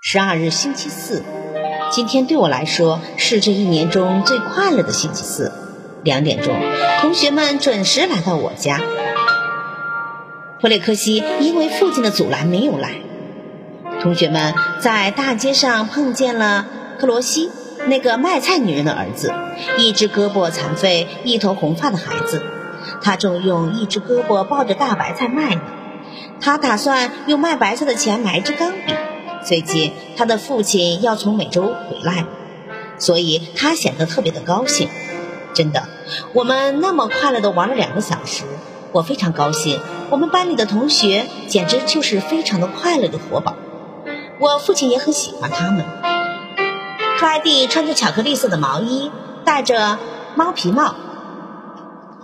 十二日星期四，今天对我来说是这一年中最快乐的星期四。两点钟，同学们准时来到我家。普列克西因为父亲的阻拦没有来。同学们在大街上碰见了克罗西，那个卖菜女人的儿子，一只胳膊残废、一头红发的孩子。他正用一只胳膊抱着大白菜卖呢。他打算用卖白菜的钱买一支钢笔。最近，他的父亲要从美洲回来，所以他显得特别的高兴。真的，我们那么快乐的玩了两个小时，我非常高兴。我们班里的同学简直就是非常的快乐的活宝。我父亲也很喜欢他们。克莱蒂穿着巧克力色的毛衣，戴着猫皮帽，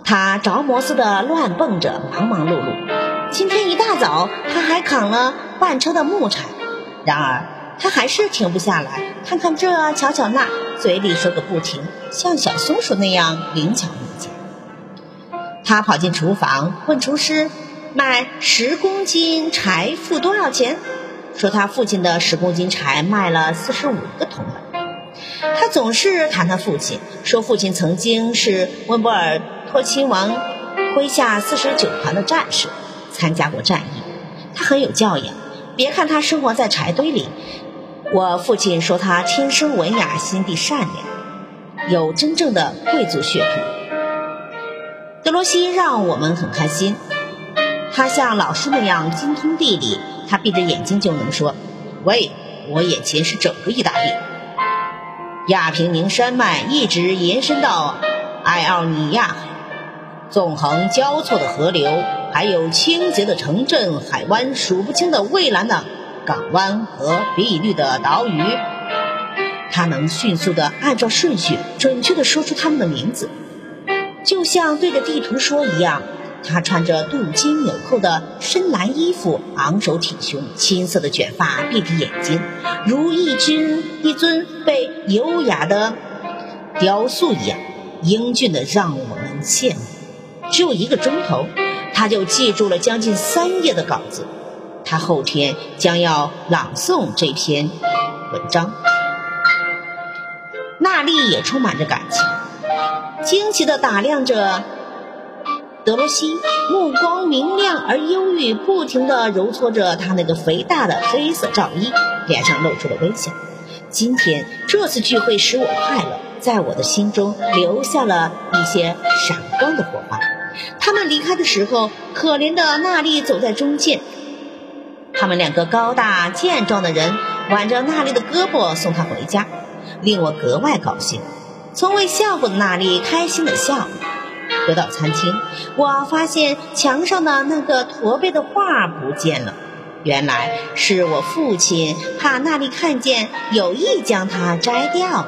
他着魔似的乱蹦着，忙忙碌碌。今天一大早，他还扛了半车的木柴。然而，他还是停不下来，看看这，瞧瞧那，嘴里说个不停，像小松鼠那样灵巧敏捷。他跑进厨房，问厨师：“卖十公斤柴付多少钱？”说他父亲的十公斤柴卖了四十五个铜板。他总是谈他父亲，说父亲曾经是温布尔托亲王麾下四十九团的战士，参加过战役。他很有教养。别看他生活在柴堆里，我父亲说他天生文雅，心地善良，有真正的贵族血统。德罗西让我们很开心，他像老师那样精通地理，他闭着眼睛就能说：“喂，我眼前是整个意大利，亚平宁山脉一直延伸到埃奥尼亚，纵横交错的河流。”还有清洁的城镇、海湾、数不清的蔚蓝的港湾和碧绿的岛屿。他能迅速地按照顺序，准确地说出他们的名字，就像对着地图说一样。他穿着镀金纽扣的深蓝衣服，昂首挺胸，青色的卷发，闭着眼睛，如一尊一尊被优雅的雕塑一样，英俊的让我们羡慕。只有一个钟头。他就记住了将近三页的稿子，他后天将要朗诵这篇文章。娜丽也充满着感情，惊奇的打量着德罗西，目光明亮而忧郁，不停的揉搓着他那个肥大的黑色罩衣，脸上露出了微笑。今天这次聚会使我快乐，在我的心中留下了一些闪光的火花。离开的时候，可怜的娜丽走在中间。他们两个高大健壮的人挽着娜丽的胳膊送她回家，令我格外高兴。从未笑过的娜丽开心地笑。回到餐厅，我发现墙上的那个驼背的画不见了，原来是我父亲怕娜丽看见，有意将它摘掉。